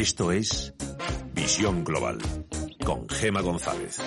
Esto es Visión Global con Gema González.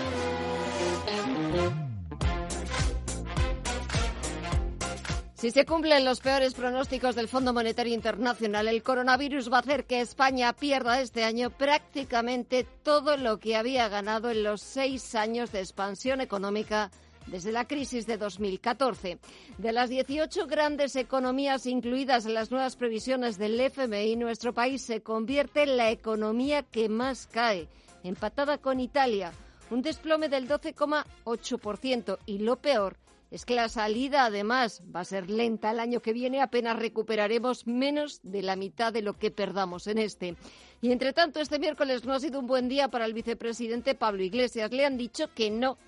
Si se cumplen los peores pronósticos del Fondo Monetario Internacional, el coronavirus va a hacer que España pierda este año prácticamente todo lo que había ganado en los seis años de expansión económica desde la crisis de 2014. De las 18 grandes economías incluidas en las nuevas previsiones del FMI, nuestro país se convierte en la economía que más cae, empatada con Italia, un desplome del 12,8%. Y lo peor es que la salida, además, va a ser lenta el año que viene, apenas recuperaremos menos de la mitad de lo que perdamos en este. Y entre tanto, este miércoles no ha sido un buen día para el vicepresidente Pablo Iglesias. Le han dicho que no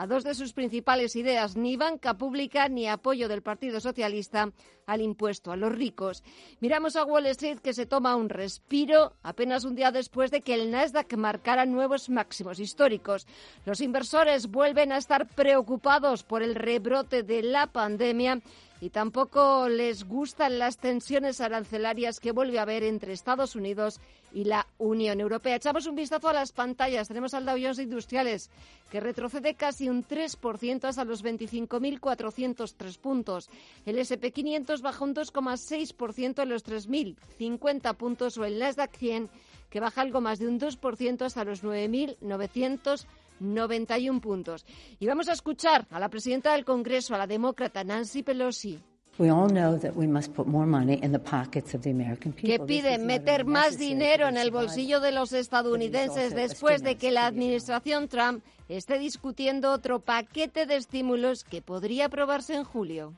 a dos de sus principales ideas, ni banca pública ni apoyo del Partido Socialista al impuesto a los ricos. Miramos a Wall Street que se toma un respiro apenas un día después de que el Nasdaq marcara nuevos máximos históricos. Los inversores vuelven a estar preocupados por el rebrote de la pandemia y tampoco les gustan las tensiones arancelarias que vuelve a haber entre Estados Unidos y la Unión Europea. Echamos un vistazo a las pantallas. Tenemos al Dow Jones Industriales, que retrocede casi un 3% hasta los 25.403 puntos. El SP500 baja un 2,6% en los 3.050 puntos o el Nasdaq 100, que baja algo más de un 2% hasta los 9.900 91 puntos. Y vamos a escuchar a la presidenta del Congreso, a la demócrata Nancy Pelosi. Que pide meter más dinero en el bolsillo de los estadounidenses después de que la administración Trump esté discutiendo otro paquete de estímulos que podría aprobarse en julio.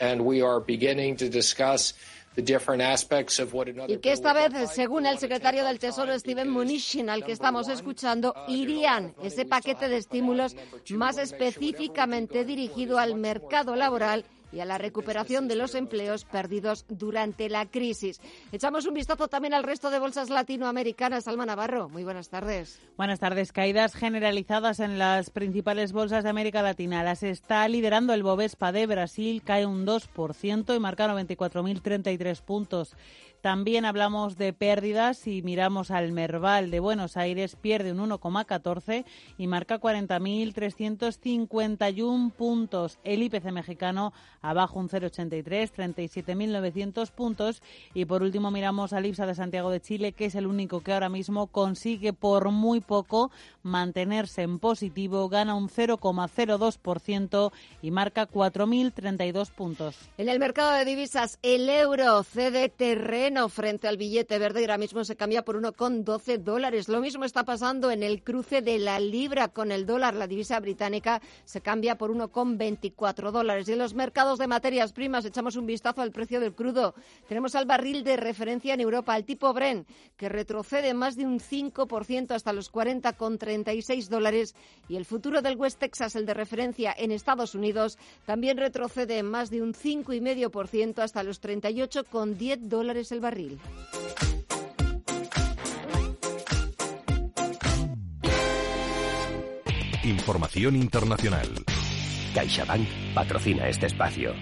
And we are beginning to discuss y que esta vez, según el secretario del Tesoro Steven Mnuchin, al que estamos escuchando, irían ese paquete de estímulos más específicamente dirigido al mercado laboral y a la recuperación de los empleos perdidos durante la crisis. Echamos un vistazo también al resto de bolsas latinoamericanas. Alma Navarro, muy buenas tardes. Buenas tardes. Caídas generalizadas en las principales bolsas de América Latina. Las está liderando el Bovespa de Brasil, cae un 2% y marca 94.033 puntos. También hablamos de pérdidas y miramos al Merval de Buenos Aires, pierde un 1,14 y marca 40.351 puntos. El IPC mexicano abajo un 0,83, 37.900 puntos. Y por último miramos al IPSA de Santiago de Chile, que es el único que ahora mismo consigue por muy poco mantenerse en positivo, gana un 0,02% y marca 4.032 puntos. En el mercado de divisas, el euro cede terreno frente al billete verde y ahora mismo se cambia por 1,12 dólares. Lo mismo está pasando en el cruce de la libra con el dólar. La divisa británica se cambia por 1,24 dólares. Y en los mercados de materias primas echamos un vistazo al precio del crudo. Tenemos al barril de referencia en Europa, el tipo Bren, que retrocede más de un 5% hasta los 40,36 dólares. Y el futuro del West Texas, el de referencia en Estados Unidos, también retrocede más de un 5,5% hasta los 38,10 dólares el barril. Información internacional. CaixaBank patrocina este espacio.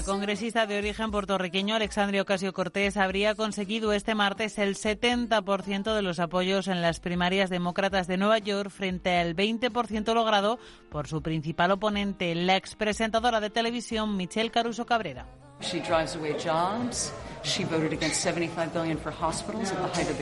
La congresista de origen puertorriqueño Alexandria Ocasio Cortés habría conseguido este martes el 70% de los apoyos en las primarias demócratas de Nueva York frente al 20% logrado por su principal oponente, la expresentadora de televisión Michelle Caruso Cabrera.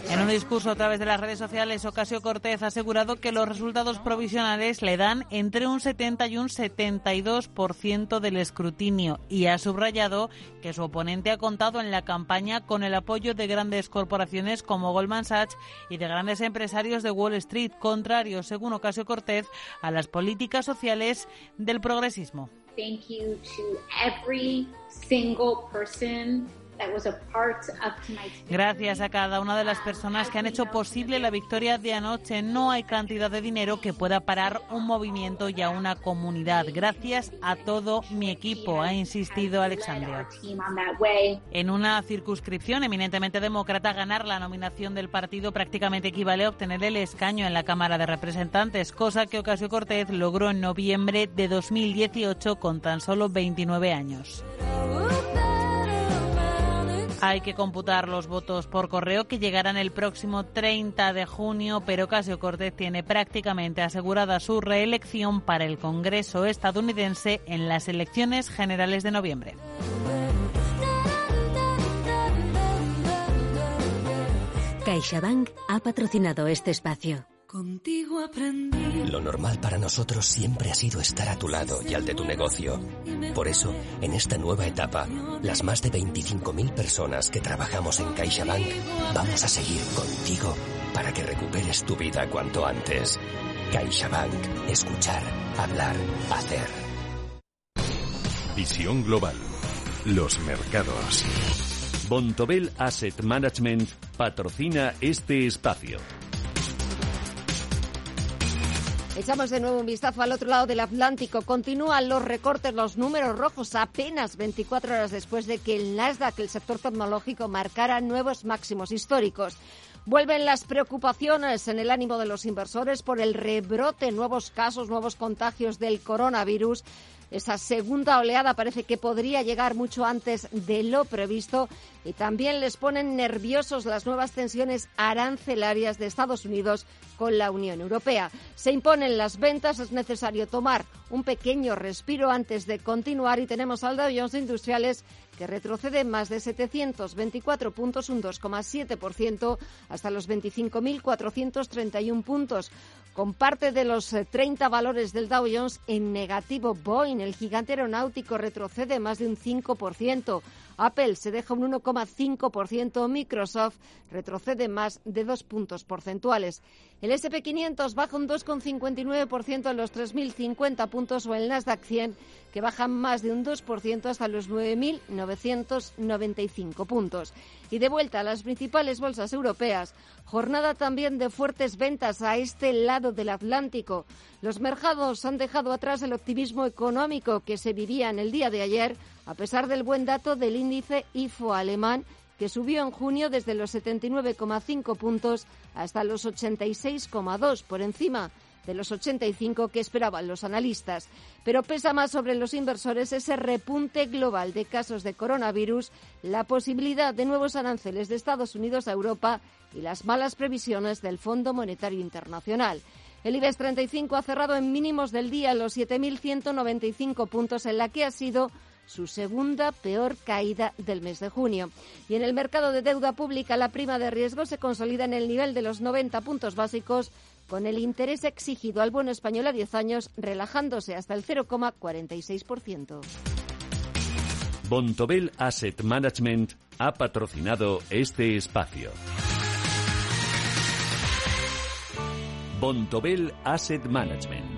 En un discurso a través de las redes sociales, Ocasio Cortez ha asegurado que los resultados provisionales le dan entre un 70 y un 72% del escrutinio y ha subrayado que su oponente ha contado en la campaña con el apoyo de grandes corporaciones como Goldman Sachs y de grandes empresarios de Wall Street, contrarios, según Ocasio Cortez, a las políticas sociales del progresismo. Thank you to every single person Gracias a cada una de las personas que han hecho posible la victoria de anoche. No hay cantidad de dinero que pueda parar un movimiento y a una comunidad. Gracias a todo mi equipo, ha insistido Alexandria. En una circunscripción eminentemente demócrata, ganar la nominación del partido prácticamente equivale a obtener el escaño en la Cámara de Representantes, cosa que Ocasio Cortez logró en noviembre de 2018 con tan solo 29 años. Hay que computar los votos por correo que llegarán el próximo 30 de junio, pero Casio Cortez tiene prácticamente asegurada su reelección para el Congreso estadounidense en las elecciones generales de noviembre. CaixaBank ha patrocinado este espacio. Contigo aprendí. Lo normal para nosotros siempre ha sido estar a tu lado y al de tu negocio. Por eso, en esta nueva etapa, las más de 25.000 personas que trabajamos en CaixaBank vamos a seguir contigo para que recuperes tu vida cuanto antes. CaixaBank. Escuchar, hablar, hacer. Visión global. Los mercados. Bontobel Asset Management patrocina este espacio. Echamos de nuevo un vistazo al otro lado del Atlántico. Continúan los recortes, los números rojos, apenas 24 horas después de que el Nasdaq, el sector tecnológico, marcara nuevos máximos históricos. Vuelven las preocupaciones en el ánimo de los inversores por el rebrote, nuevos casos, nuevos contagios del coronavirus esa segunda oleada parece que podría llegar mucho antes de lo previsto y también les ponen nerviosos las nuevas tensiones arancelarias de Estados Unidos con la Unión Europea. Se imponen las ventas, es necesario tomar un pequeño respiro antes de continuar y tenemos al Industriales que retrocede más de 724 puntos, un 2,7%, hasta los 25.431 puntos con parte de los 30 eh, valores del Dow Jones en negativo. Boeing, el gigante aeronáutico, retrocede más de un 5%. Apple se deja un 1,5%, Microsoft retrocede más de dos puntos porcentuales. El SP500 baja un 2,59% en los 3.050 puntos o el Nasdaq 100 que baja más de un 2% hasta los 9.995 puntos. Y de vuelta a las principales bolsas europeas, jornada también de fuertes ventas a este lado del Atlántico. Los mercados han dejado atrás el optimismo económico que se vivía en el día de ayer, a pesar del buen dato del índice IFO alemán que subió en junio desde los 79,5 puntos hasta los 86,2 por encima de los 85 que esperaban los analistas. Pero pesa más sobre los inversores ese repunte global de casos de coronavirus, la posibilidad de nuevos aranceles de Estados Unidos a Europa y las malas previsiones del Fondo Monetario Internacional. El IBEX 35 ha cerrado en mínimos del día los 7.195 puntos en la que ha sido su segunda peor caída del mes de junio. Y en el mercado de deuda pública, la prima de riesgo se consolida en el nivel de los 90 puntos básicos, con el interés exigido al bono español a 10 años relajándose hasta el 0,46%. Bontobel Asset Management ha patrocinado este espacio. Bontobel Asset Management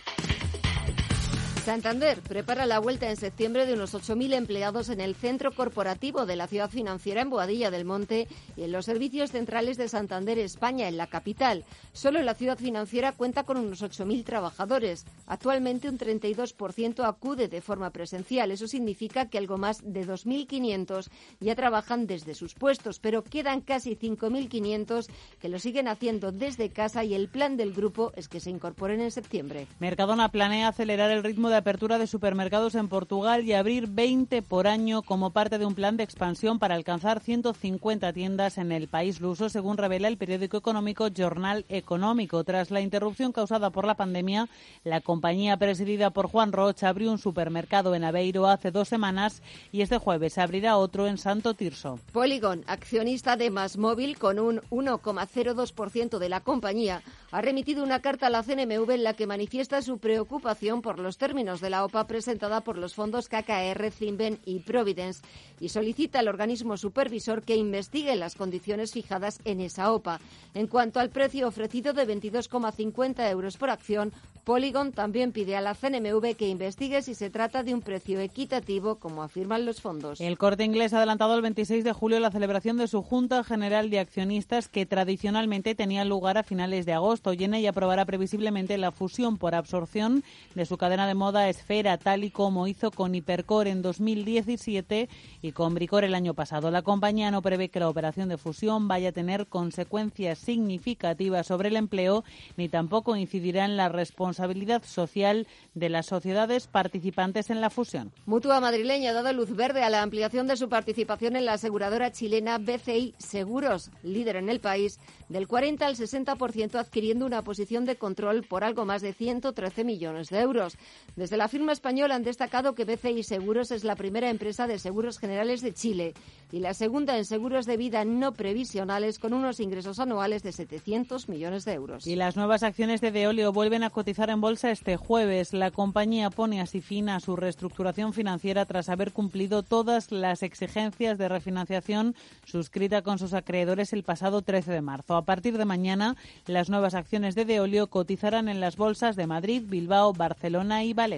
Santander prepara la vuelta en septiembre de unos 8.000 empleados en el centro corporativo de la ciudad financiera en Boadilla del Monte y en los servicios centrales de Santander España, en la capital. Solo la ciudad financiera cuenta con unos 8.000 trabajadores. Actualmente un 32% acude de forma presencial. Eso significa que algo más de 2.500 ya trabajan desde sus puestos, pero quedan casi 5.500 que lo siguen haciendo desde casa y el plan del grupo es que se incorporen en septiembre. Mercadona planea acelerar el ritmo de apertura de supermercados en Portugal y abrir 20 por año como parte de un plan de expansión para alcanzar 150 tiendas en el país luso, según revela el periódico económico Jornal Económico. Tras la interrupción causada por la pandemia, la compañía presidida por Juan Rocha abrió un supermercado en Aveiro hace dos semanas y este jueves abrirá otro en Santo Tirso. Polygon, accionista de Masmóvil con un 1,02% de la compañía, ha remitido una carta a la CNMV en la que manifiesta su preocupación por los términos de la OPA presentada por los fondos KKR, Zimben y Providence y solicita al organismo supervisor que investigue las condiciones fijadas en esa OPA. En cuanto al precio ofrecido de 22,50 euros por acción, Polygon también pide a la CNMV que investigue si se trata de un precio equitativo, como afirman los fondos. El corte inglés ha adelantado el 26 de julio la celebración de su Junta General de Accionistas, que tradicionalmente tenía lugar a finales de agosto. Y aprobará previsiblemente la fusión por absorción de su cadena de moda Esfera, tal y como hizo con Hipercor en 2017 y con Bricor el año pasado. La compañía no prevé que la operación de fusión vaya a tener consecuencias significativas sobre el empleo, ni tampoco incidirá en la responsabilidad social de las sociedades participantes en la fusión. Mutua madrileña ha dado luz verde a la ampliación de su participación en la aseguradora chilena BCI Seguros, líder en el país, del 40 al 60% adquiriendo una posición de control por algo más de 113 millones de euros. Desde la firma española han destacado que BCI Seguros es la primera empresa de seguros generales de Chile y la segunda en seguros de vida no previsionales con unos ingresos anuales de 700 millones de euros. Y las nuevas acciones de Deolio vuelven a cotizar en bolsa este jueves. La compañía pone así fin a su reestructuración financiera tras haber cumplido todas las exigencias de refinanciación suscrita con sus acreedores el pasado 13 de marzo. A partir de mañana, las nuevas acciones de Deolio cotizarán en las bolsas de Madrid, Bilbao, Barcelona y Valencia.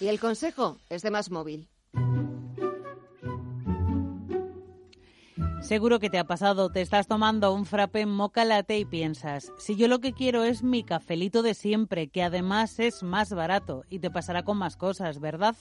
Y el consejo es de más móvil. Seguro que te ha pasado, te estás tomando un frappé moca latte y piensas, si yo lo que quiero es mi cafelito de siempre, que además es más barato, y te pasará con más cosas, ¿verdad?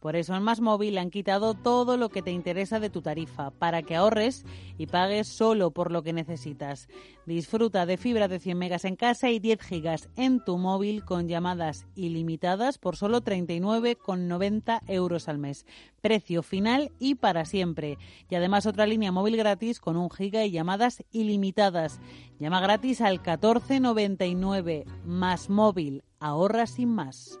Por eso en Más Móvil han quitado todo lo que te interesa de tu tarifa, para que ahorres y pagues solo por lo que necesitas. Disfruta de fibra de 100 megas en casa y 10 gigas en tu móvil con llamadas ilimitadas por solo 39,90 euros al mes. Precio final y para siempre. Y además otra línea móvil gratis con un giga y llamadas ilimitadas. Llama gratis al 1499. Más móvil. Ahorra sin más.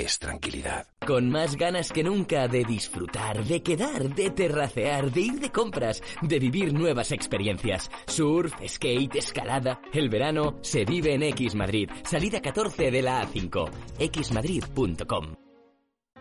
es tranquilidad. Con más ganas que nunca de disfrutar, de quedar, de terracear, de ir de compras, de vivir nuevas experiencias. Surf, skate, escalada. El verano se vive en X Madrid. Salida 14 de la A5. xmadrid.com.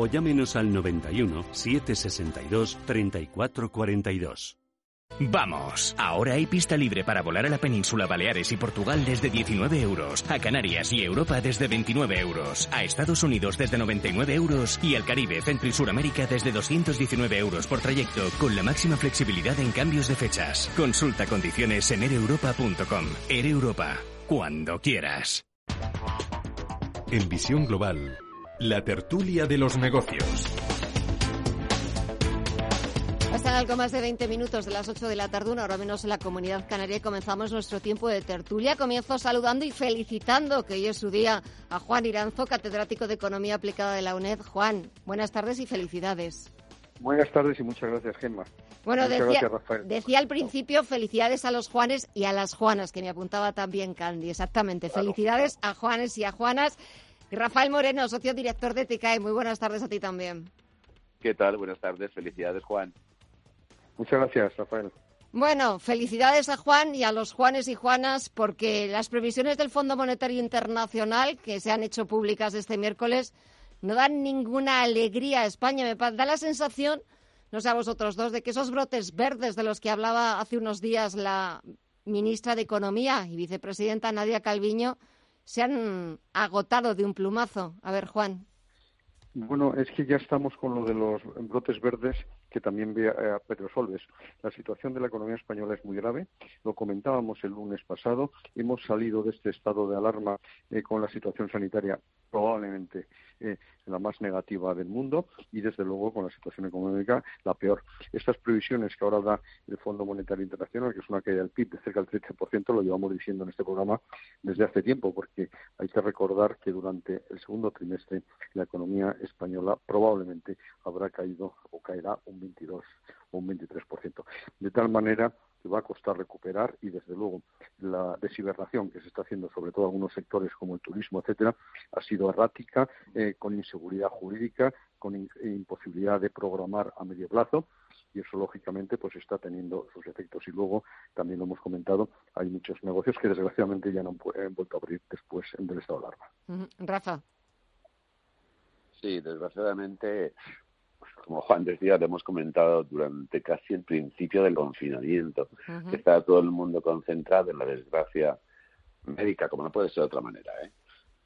o llámenos al 91 762 3442. Vamos, ahora hay pista libre para volar a la península Baleares y Portugal desde 19 euros, a Canarias y Europa desde 29 euros, a Estados Unidos desde 99 euros y al Caribe, Centro y Suramérica desde 219 euros por trayecto, con la máxima flexibilidad en cambios de fechas. Consulta condiciones en ereuropa.com. Air Europa, cuando quieras. En Visión Global, la tertulia de los negocios. Pasan algo más de 20 minutos de las 8 de la tarde, una hora menos en la comunidad canaria, y comenzamos nuestro tiempo de tertulia. Comienzo saludando y felicitando, que hoy es su día, a Juan Iranzo, catedrático de Economía Aplicada de la UNED. Juan, buenas tardes y felicidades. Buenas tardes y muchas gracias, Gemma. Bueno, decía, decía, al principio felicidades a los Juanes y a las Juanas, que me apuntaba también Candy. Exactamente. felicidades a Juanes y a Juanas. Rafael Moreno, socio director de TICAE. Muy buenas tardes a ti también. ¿Qué tal? Buenas tardes. Felicidades, Juan. Muchas gracias, Rafael. Bueno, felicidades a Juan y a los Juanes y Juanas porque las previsiones del Fondo Monetario Internacional que se han hecho públicas este miércoles no dan ninguna alegría a España. Me da la sensación, no sé a vosotros dos, de que esos brotes verdes de los que hablaba hace unos días la ministra de Economía y vicepresidenta Nadia Calviño se han agotado de un plumazo. A ver, Juan. Bueno, es que ya estamos con lo de los brotes verdes que también ve a Pedro Solves. La situación de la economía española es muy grave. Lo comentábamos el lunes pasado. Hemos salido de este estado de alarma eh, con la situación sanitaria probablemente eh, la más negativa del mundo y desde luego con la situación económica la peor. Estas previsiones que ahora da el Fondo Monetario Internacional, que es una caída del PIB de cerca del 13%, lo llevamos diciendo en este programa desde hace tiempo, porque hay que recordar que durante el segundo trimestre la economía española probablemente habrá caído o caerá un 22 o un 23%. De tal manera que va a costar recuperar y desde luego la deshibernación que se está haciendo sobre todo en algunos sectores como el turismo, etcétera, ha sido errática, eh, con inseguridad jurídica, con imposibilidad de programar a medio plazo y eso lógicamente pues está teniendo sus efectos y luego también lo hemos comentado hay muchos negocios que desgraciadamente ya no han vuelto a abrir después del estado de alarma. Rafa. Sí, desgraciadamente como Juan decía, lo hemos comentado durante casi el principio del confinamiento, que está todo el mundo concentrado en la desgracia médica, como no puede ser de otra manera. ¿eh?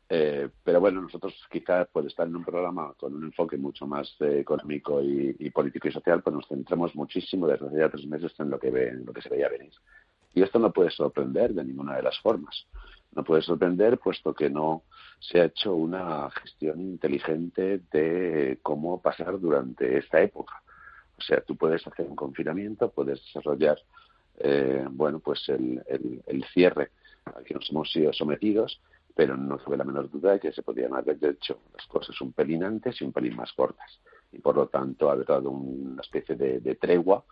Eh, pero bueno, nosotros quizás por estar en un programa con un enfoque mucho más eh, económico y, político y social, pues nos centramos muchísimo desde hace ya tres meses en lo que, ve, en lo que se veía venir. Y esto no puede sorprender de ninguna de las formas. No puede sorprender puesto que no se ha hecho una gestión inteligente de cómo pasar durante esta época. O sea, tú puedes hacer un confinamiento, puedes desarrollar, eh, bueno, pues el, el, cierre al que nos hemos sido sometidos, pero no tuve la menor duda de que se podían haber hecho las cosas un pelín antes y un pelín más cortas. Y por lo tanto, haber dado una especie de tregua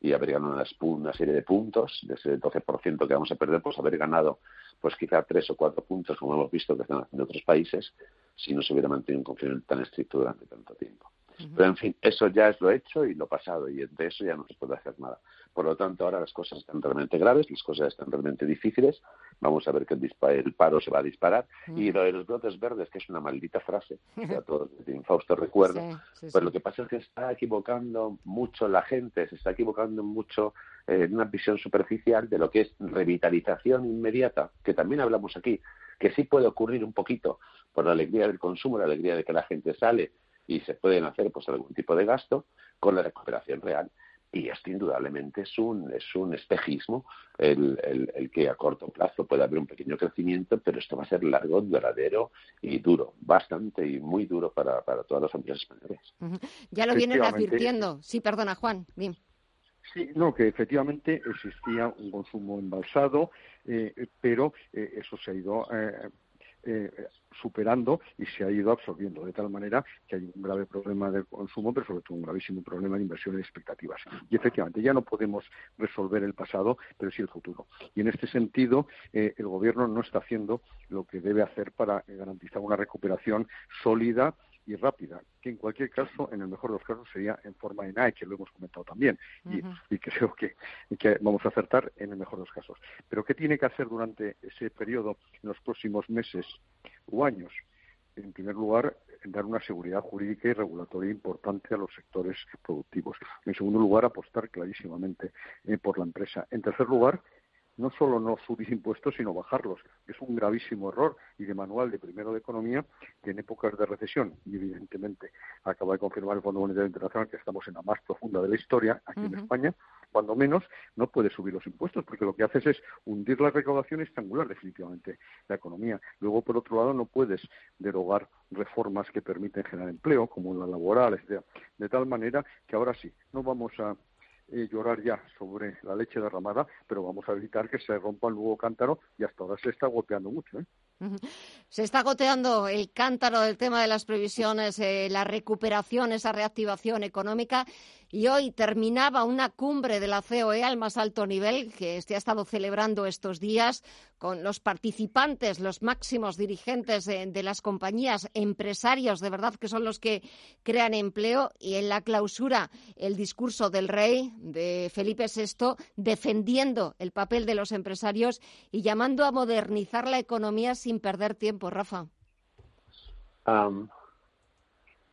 y haber ganado una, serie de puntos, de ese 12% que vamos a perder, pues haber ganado pues quizá tres o cuatro puntos, como hemos visto que están haciendo otros países, si no se hubiera mantenido un confinamiento tan estricto durante tanto tiempo. Pero en fin, eso ya es lo hecho y lo pasado, y de eso ya no se puede hacer nada. Por lo tanto, ahora las cosas están realmente graves, las cosas están realmente difíciles. Vamos a ver que el, paro se va a disparar. Y lo de los brotes verdes, que es una maldita frase, que a todos de infausto recuerdo, pues lo que pasa es que está equivocando mucho la gente, se está equivocando mucho eh, en una visión superficial de lo que es revitalización inmediata, que también hablamos aquí, que sí puede ocurrir un poquito por la alegría del consumo, la alegría de que la gente sale y se pueden hacer pues algún tipo de gasto con la recuperación real. Y esto indudablemente es un, es un espejismo el, el, que a corto plazo puede haber un pequeño crecimiento, pero esto va a ser largo, duradero y duro, bastante y muy duro para, para todas las empresas españolas. Ya lo vienen advirtiendo. Sí, perdona, Juan. Bien. Sí, no, que efectivamente existía un consumo embalsado, eh, pero eh, eso se ha ido eh, eh, superando y se ha ido absorbiendo, de tal manera que hay un grave problema de consumo, pero sobre todo un gravísimo problema de inversión y expectativas. Y efectivamente, ya no podemos resolver el pasado, pero sí el futuro. Y en este sentido, eh, el Gobierno no está haciendo lo que debe hacer para garantizar una recuperación sólida y rápida, que en cualquier caso, en el mejor de los casos, sería en forma de NAE, que lo hemos comentado también, y, creo que, que, vamos a acertar en el mejor de los casos. Pero ¿qué tiene que hacer durante ese periodo, en los próximos meses o años? En primer lugar, dar una seguridad jurídica y regulatoria importante a los sectores productivos. En segundo lugar, apostar clarísimamente eh, por la empresa. En tercer lugar, no solo no subir impuestos, sino bajarlos. Es un gravísimo error y de manual de primero de economía que en épocas de recesión, y evidentemente acaba de confirmar el Fondo Monetario Internacional que estamos en la más profunda de la historia aquí en España, cuando menos no puedes subir los impuestos, porque lo que haces es hundir la recaudación y estrangular definitivamente la economía. Luego, por otro lado, no puedes derogar reformas que permiten generar empleo, como la laboral, de tal manera que ahora sí, no vamos a eh, llorar ya sobre la leche derramada, pero vamos a evitar que se rompa el nuevo cántaro y hasta ahora se está golpeando mucho. ¿eh? Se está goteando el cántaro del tema de las previsiones, eh, la recuperación, esa reactivación económica. Y hoy terminaba una cumbre de la COE al más alto nivel que se ha estado celebrando estos días con los participantes, los máximos dirigentes de, las compañías, empresarios de verdad que son los que crean empleo. Y en la clausura, el discurso del rey, de Felipe VI, defendiendo el papel de los empresarios y llamando a modernizar la economía perder tiempo, Rafa?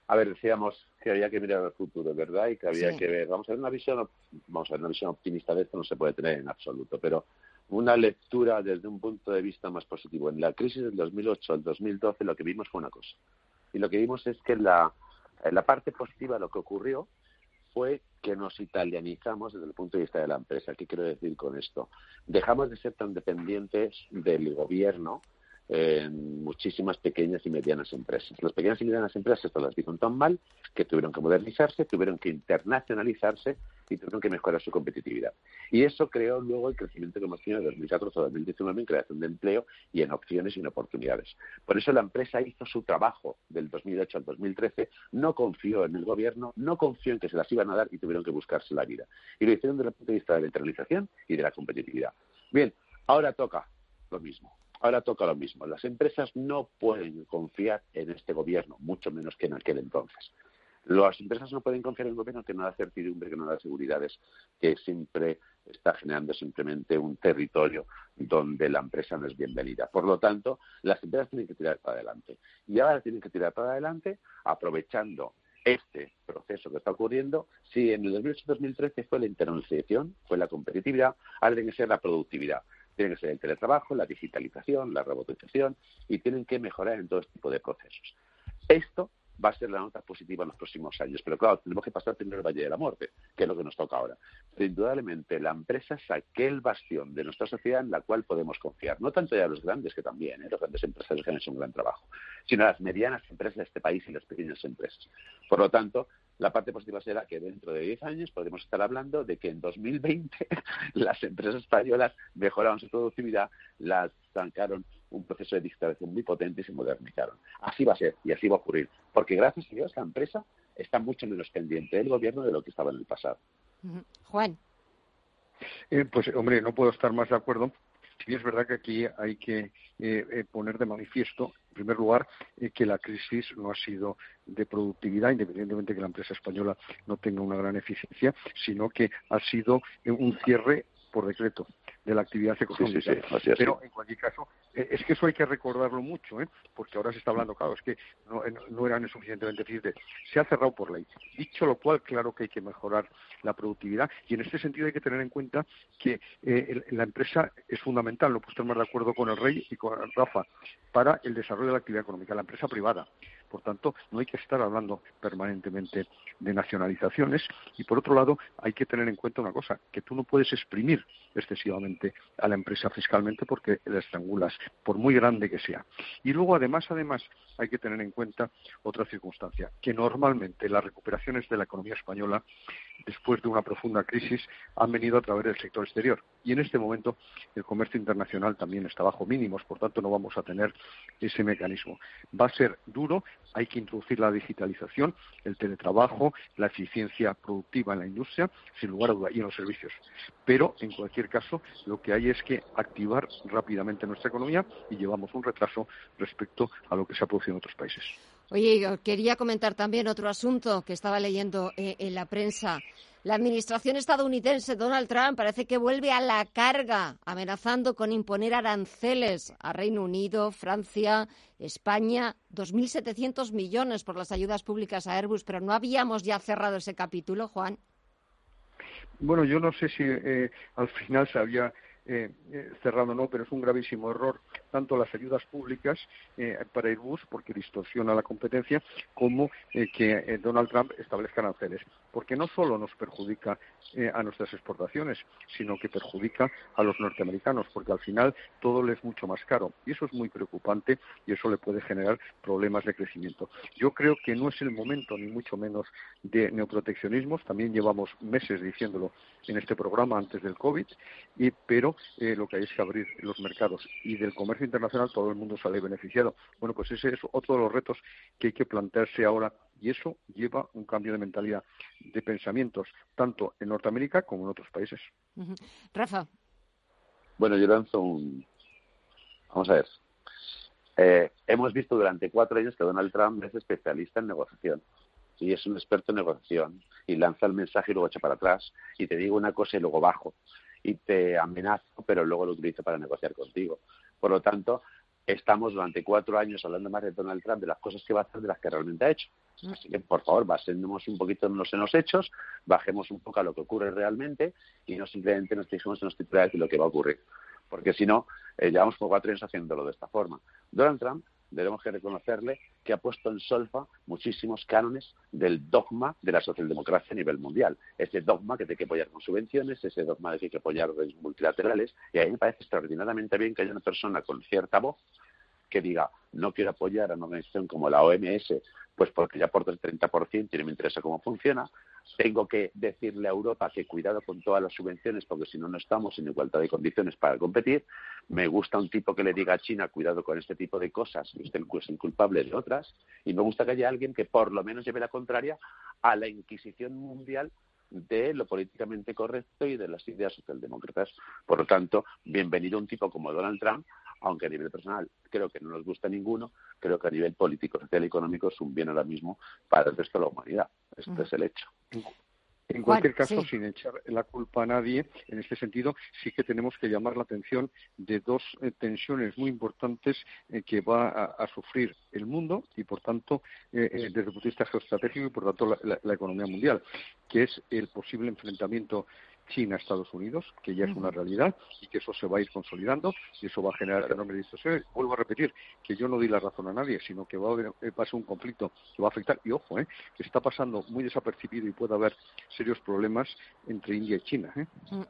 a ver, decíamos que había que mirar al futuro, ¿verdad? Y que había que ver, vamos a ver una visión, vamos a ver una visión optimista de esto no se puede tener en absoluto, pero una lectura desde un punto de vista más positivo. En la crisis del 2008 al 2012 lo que vimos fue una cosa. Y lo que vimos es que la, la parte positiva de lo que ocurrió fue que nos italianizamos desde el punto de vista de la empresa. ¿Qué quiero decir con esto? Dejamos de ser tan dependientes del gobierno en muchísimas pequeñas y medianas empresas. Las pequeñas y medianas empresas todas las vieron tan mal que tuvieron que modernizarse, tuvieron que internacionalizarse y tuvieron que mejorar su competitividad. Y eso creó luego el crecimiento que hemos tenido de 2014 a 2019 en creación de empleo y en opciones y en oportunidades. Por eso la empresa hizo su trabajo del 2008 al 2013, no confió en el gobierno, no confió en que se las iban a dar y tuvieron que buscarse la vida. Y lo hicieron desde el punto de vista de la internalización y de la competitividad. Bien, ahora toca lo mismo Ahora toca lo mismo. Las empresas no pueden confiar en este gobierno, mucho menos que en aquel entonces. Las empresas no pueden confiar en el gobierno que no da certidumbre, que no da seguridades, que siempre está generando simplemente un territorio donde la empresa no es bienvenida. Por lo tanto, las empresas tienen que tirar para adelante. Y ahora tienen que tirar para adelante aprovechando este proceso que está ocurriendo. Si en el 2008-2013 fue la internacionalización, fue la competitividad, ahora tiene que ser la productividad. Tiene que ser el teletrabajo, la digitalización, la robotización y tienen que mejorar en todo este tipo de procesos. Esto va a ser la nota positiva en los próximos años. Pero claro, tenemos que pasar primero el Valle de la Muerte, que es lo que nos toca ahora. Pero indudablemente la empresa es aquel bastión de nuestra sociedad en la cual podemos confiar. No tanto ya los grandes, que también, ¿eh? los grandes empresarios que han hecho un gran trabajo, sino las medianas empresas de este país y las pequeñas empresas. Por lo tanto, la parte positiva será que dentro de 10 años podremos estar hablando de que en 2020 las empresas españolas mejoraron su productividad, las trancaron un proceso de digitalización muy potente y se modernizaron. Así va a ser y así va a ocurrir, porque gracias a Dios la empresa está mucho menos pendiente del gobierno de lo que estaba en el pasado. Juan. Eh, pues, hombre, no puedo estar más de acuerdo. Sí es verdad que aquí hay que eh, eh, poner de manifiesto, primer lugar, eh, que la crisis no ha sido de productividad, independientemente de que la empresa española no tenga una gran eficiencia, sino que ha sido un cierre por decreto de la actividad económica. Pero en cualquier caso, eh, es que eso hay que recordarlo mucho, ¿eh? porque ahora se está hablando, claro, es que no, eh, no eran suficientemente eficientes. Se ha cerrado por ley. Dicho lo cual, claro que hay que mejorar la productividad y en este sentido hay que tener en cuenta que la empresa es fundamental, lo puedo más de acuerdo con el Rey y con Rafa, para el desarrollo de la actividad económica, la empresa privada. Por tanto, no hay que estar hablando permanentemente de nacionalizaciones y, por otro lado, hay que tener en cuenta una cosa, que tú no puedes exprimir excesivamente a la empresa fiscalmente porque la estrangulas, por muy grande que sea. Y luego, además, además, hay que tener en cuenta otra circunstancia, que normalmente las recuperaciones de la economía española, después de una profunda crisis, han venido a través del sector exterior. Y en este momento el comercio internacional también está bajo mínimos, por tanto no vamos a tener ese mecanismo. Va a ser duro, hay que introducir la digitalización, el teletrabajo, la eficiencia productiva en la industria, sin lugar a duda, y en los servicios. Pero, en cualquier caso, lo que hay es que activar rápidamente nuestra economía y llevamos un retraso respecto a lo que se ha producido en otros países. Oye, quería comentar también otro asunto que estaba leyendo eh, en la prensa. La administración estadounidense, Donald Trump, parece que vuelve a la carga, amenazando con imponer aranceles a Reino Unido, Francia, España, 2.700 millones por las ayudas públicas a Airbus, pero ¿no habíamos ya cerrado ese capítulo, Juan? Bueno, yo no sé si eh, al final se había eh, eh, cerrado no, pero es un gravísimo error tanto las ayudas públicas eh, para Airbus, porque distorsiona la competencia, como que Donald Trump establezca aranceles, porque no solo nos perjudica a nuestras exportaciones, sino que perjudica a los norteamericanos, porque al final todo le es mucho más caro. Y eso es muy preocupante y eso le puede generar problemas de crecimiento. Yo creo que no es el momento, ni mucho menos, de neoproteccionismos. También llevamos meses diciéndolo en este programa antes del COVID, y, pero eh, lo que hay es que abrir los mercados y del comercio internacional todo el mundo sale beneficiado. Bueno, pues ese es otro de los retos que hay que plantearse ahora y eso lleva un cambio de mentalidad, de pensamientos, tanto en Norteamérica como en otros países. Rafa. Bueno, yo lanzo un. Vamos a ver. Eh, hemos visto durante cuatro años que Donald Trump es especialista en negociación y es un experto en negociación y lanza el mensaje y luego echa para atrás y te digo una cosa y luego bajo y te amenazo, pero luego lo utilizo para negociar contigo. Por lo tanto, estamos durante cuatro años hablando más de Donald Trump, de las cosas que va a hacer, de las que realmente ha hecho. Mm. Así que, por favor, basemos un poquito en los, en los hechos, bajemos un poco a lo que ocurre realmente y no simplemente nos fijemos en los titulares y lo que va a ocurrir. Porque si no, eh, llevamos por cuatro años haciéndolo de esta forma. Donald Trump debemos que reconocerle que ha puesto en solfa muchísimos cánones del dogma de la socialdemocracia a nivel mundial. Ese dogma que hay que apoyar con subvenciones, ese dogma de que hay que apoyar multilaterales, y a mí me parece extraordinariamente bien que haya una persona con cierta voz que diga, no quiero apoyar a una organización como la OMS, pues porque ya aporta el 30% y no me interesa cómo funciona, tengo que decirle a Europa que cuidado con todas las subvenciones porque si no, no estamos en igualdad de condiciones para competir. Me gusta un tipo que le diga a China cuidado con este tipo de cosas, y usted es el culpable de otras. Y me gusta que haya alguien que por lo menos lleve la contraria a la Inquisición mundial de lo políticamente correcto y de las ideas socialdemócratas. Por lo tanto, bienvenido un tipo como Donald Trump, aunque a nivel personal creo que no nos gusta ninguno, creo que a nivel político, social y económico es un bien ahora mismo para el resto de la humanidad. Este es el hecho. En cualquier caso, sin echar la culpa a nadie, en este sentido, sí que tenemos que llamar la atención de dos eh, tensiones muy importantes eh, que va a, sufrir el mundo y, por tanto, eh, desde el punto de vista geoestratégico y, por tanto, la economía mundial, que es el posible enfrentamiento China-Estados Unidos, que ya es una realidad y que eso se va a ir consolidando y eso va a generar enormes distorsiones. Vuelvo a repetir que yo no di la razón a nadie, sino que va a haber eh, un conflicto que va a afectar, y ojo, eh, que está pasando muy desapercibido y puede haber serios problemas entre India y China. Eh. Mm.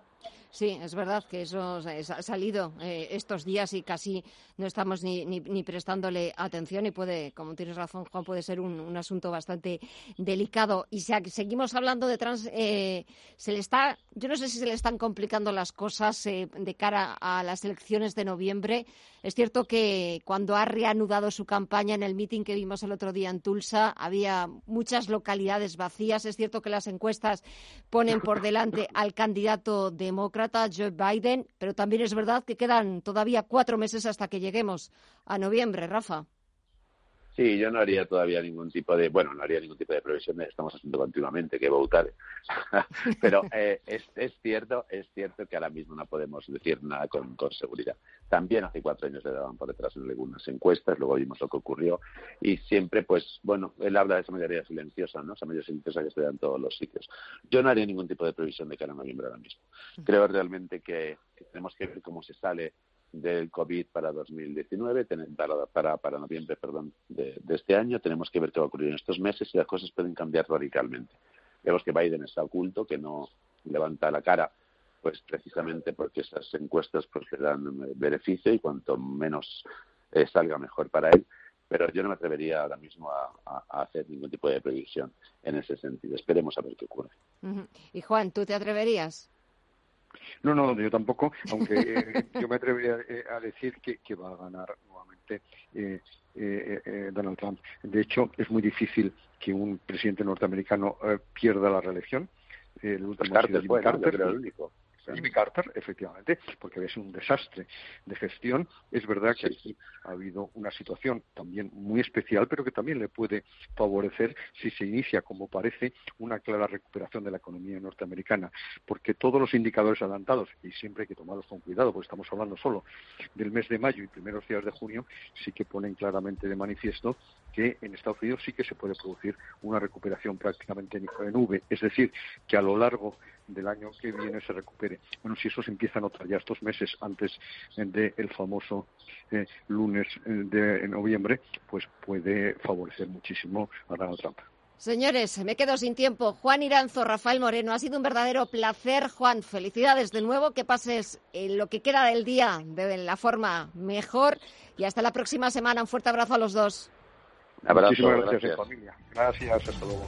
Sí, es verdad que eso ha salido eh, estos días y casi no estamos ni, ni, prestándole atención y puede, como tienes razón, Juan, puede ser un, asunto bastante delicado. Y seguimos hablando de trans, eh, se le está, yo no sé si se le están complicando las cosas eh, de cara a las elecciones de noviembre. Es cierto que cuando ha reanudado su campaña en el meeting que vimos el otro día en Tulsa, había muchas localidades vacías. Es cierto que las encuestas ponen por delante al candidato demócrata Joe Biden, pero también es verdad que quedan todavía cuatro meses hasta que lleguemos a noviembre, Rafa. Sí, yo no haría todavía ningún tipo de, bueno, no haría ningún tipo de previsión, estamos haciendo continuamente que votar. Pero eh, es, es, cierto, es cierto que ahora mismo no podemos decir nada con, con, seguridad. También hace cuatro años le daban por detrás en algunas encuestas, luego vimos lo que ocurrió y siempre, pues, bueno, él habla de esa mayoría silenciosa, ¿no? Esa mayoría silenciosa que se da en todos los sitios. Yo no haría ningún tipo de previsión de cara a noviembre ahora mismo. Creo realmente que tenemos que ver cómo se sale del COVID para 2019, para, para, para noviembre perdón, de, este año. Tenemos que ver qué va a ocurrir en estos meses y las cosas pueden cambiar radicalmente. Vemos que Biden está oculto, que no levanta la cara, pues precisamente porque esas encuestas pues, le dan beneficio y cuanto menos eh, salga mejor para él. Pero yo no me atrevería ahora mismo a, hacer ningún tipo de previsión en ese sentido. Esperemos a ver qué ocurre. Y Juan, ¿tú te atreverías? No, no, yo tampoco, aunque eh, yo me atrevería eh, a decir que, que va a ganar nuevamente eh, eh, Donald Trump. De hecho, es muy difícil que un presidente norteamericano pierda la reelección. El último Carter, fue, Carter, el único. Jimmy Carter, efectivamente, porque había sido un desastre de gestión. Es verdad que aquí ha habido una situación también muy especial, pero que también le puede favorecer si se inicia, como parece, una clara recuperación de la economía norteamericana, porque todos los indicadores adelantados, y siempre hay que tomarlos con cuidado, porque estamos hablando solo del mes de mayo y primeros días de junio, sí que ponen claramente de manifiesto que en Estados Unidos sí que se puede producir una recuperación prácticamente en V, es decir, que a lo largo del año que viene se recupere. Bueno, si eso se empieza a notar ya estos meses antes del famoso eh, lunes eh, de noviembre, pues puede favorecer muchísimo a Donald Trump. Señores, me quedo sin tiempo. Juan Iranzo, Rafael Moreno, ha sido un verdadero placer. Juan, felicidades de nuevo, que pases lo que queda del día de la forma mejor y hasta la próxima semana. Un fuerte abrazo a los dos. Muchísimas gracias, familia. Gracias, hasta luego.